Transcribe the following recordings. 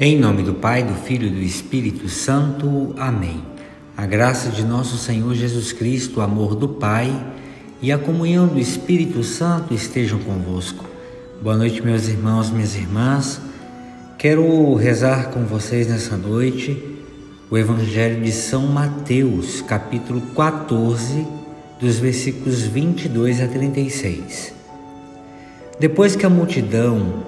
Em nome do Pai, do Filho e do Espírito Santo. Amém. A graça de nosso Senhor Jesus Cristo, o amor do Pai e a comunhão do Espírito Santo estejam convosco. Boa noite, meus irmãos, minhas irmãs. Quero rezar com vocês nessa noite o Evangelho de São Mateus, capítulo 14, dos versículos 22 a 36. Depois que a multidão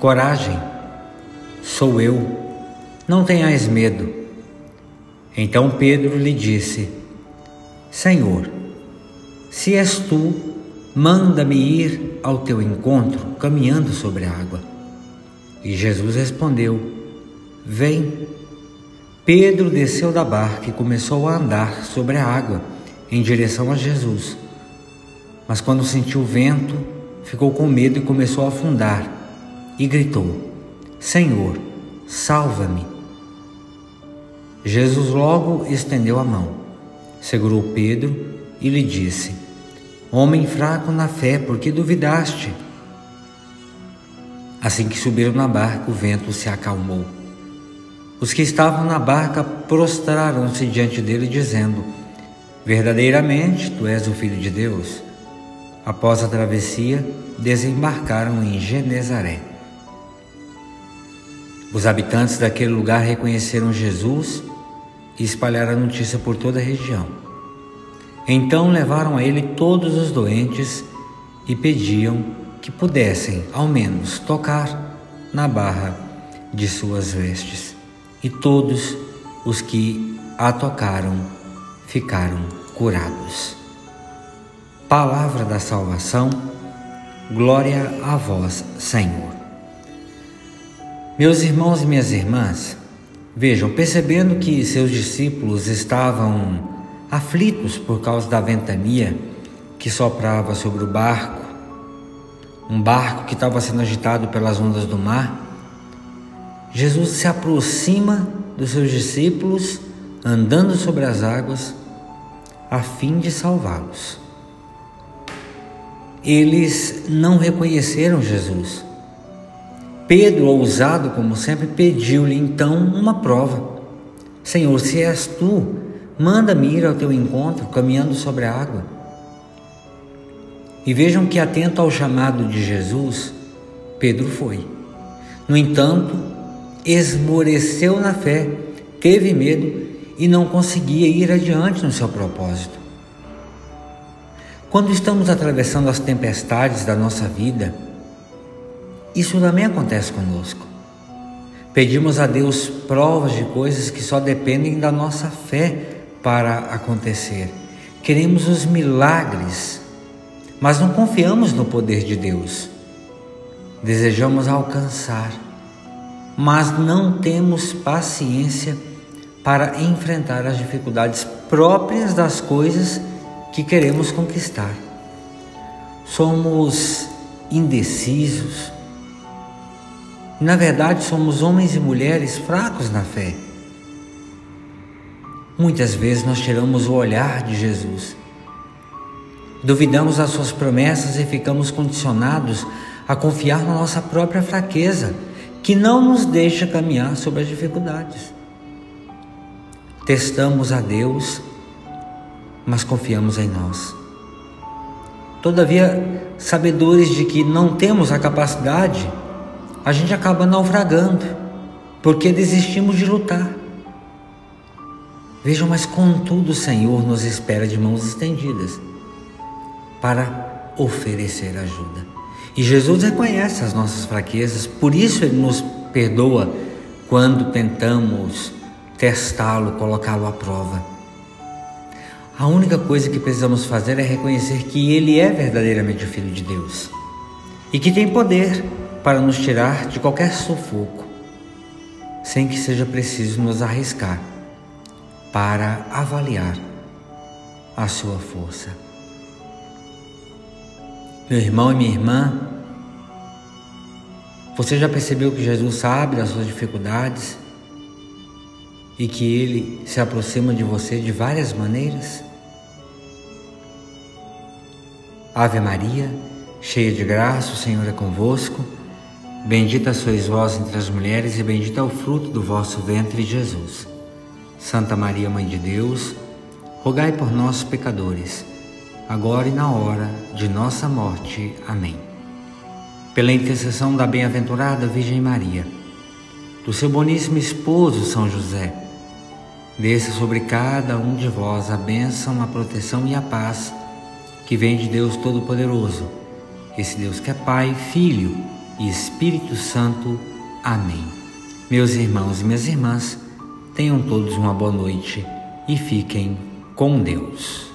Coragem, sou eu, não tenhais medo. Então Pedro lhe disse: Senhor, se és tu, manda-me ir ao teu encontro caminhando sobre a água. E Jesus respondeu: Vem. Pedro desceu da barca e começou a andar sobre a água em direção a Jesus. Mas quando sentiu o vento, ficou com medo e começou a afundar e gritou: Senhor, salva-me. Jesus logo estendeu a mão, segurou Pedro e lhe disse: Homem fraco na fé, por que duvidaste? Assim que subiram na barca, o vento se acalmou. Os que estavam na barca prostraram-se diante dele, dizendo: Verdadeiramente, tu és o Filho de Deus. Após a travessia, desembarcaram em Genezaré. Os habitantes daquele lugar reconheceram Jesus e espalharam a notícia por toda a região. Então levaram a ele todos os doentes e pediam que pudessem, ao menos, tocar na barra de suas vestes. E todos os que a tocaram ficaram curados. Palavra da salvação, glória a vós, Senhor. Meus irmãos e minhas irmãs, vejam, percebendo que seus discípulos estavam aflitos por causa da ventania que soprava sobre o barco, um barco que estava sendo agitado pelas ondas do mar, Jesus se aproxima dos seus discípulos, andando sobre as águas, a fim de salvá-los. Eles não reconheceram Jesus Pedro, ousado como sempre, pediu-lhe então uma prova. Senhor, se és tu, manda-me ir ao teu encontro caminhando sobre a água. E vejam que, atento ao chamado de Jesus, Pedro foi. No entanto, esmoreceu na fé, teve medo e não conseguia ir adiante no seu propósito. Quando estamos atravessando as tempestades da nossa vida, isso também acontece conosco. Pedimos a Deus provas de coisas que só dependem da nossa fé para acontecer. Queremos os milagres, mas não confiamos no poder de Deus. Desejamos alcançar, mas não temos paciência para enfrentar as dificuldades próprias das coisas que queremos conquistar. Somos indecisos, na verdade, somos homens e mulheres fracos na fé. Muitas vezes nós tiramos o olhar de Jesus. Duvidamos das suas promessas e ficamos condicionados a confiar na nossa própria fraqueza, que não nos deixa caminhar sobre as dificuldades. Testamos a Deus, mas confiamos em nós. Todavia, sabedores de que não temos a capacidade a gente acaba naufragando porque desistimos de lutar. Vejam, mas contudo o Senhor nos espera de mãos estendidas para oferecer ajuda. E Jesus reconhece as nossas fraquezas, por isso Ele nos perdoa quando tentamos testá-lo, colocá-lo à prova. A única coisa que precisamos fazer é reconhecer que Ele é verdadeiramente o Filho de Deus e que tem poder para nos tirar de qualquer sufoco, sem que seja preciso nos arriscar para avaliar a sua força. Meu irmão e minha irmã, você já percebeu que Jesus sabe das suas dificuldades e que ele se aproxima de você de várias maneiras? Ave Maria, cheia de graça, o Senhor é convosco. Bendita sois vós entre as mulheres e bendito é o fruto do vosso ventre, Jesus. Santa Maria, Mãe de Deus, rogai por nós, pecadores, agora e na hora de nossa morte. Amém. Pela intercessão da bem-aventurada Virgem Maria, do seu boníssimo esposo São José, desça sobre cada um de vós a bênção, a proteção e a paz que vem de Deus Todo-Poderoso, esse Deus que é Pai, Filho e Espírito Santo. Amém. Meus irmãos e minhas irmãs, Tenham todos uma boa noite e fiquem com Deus.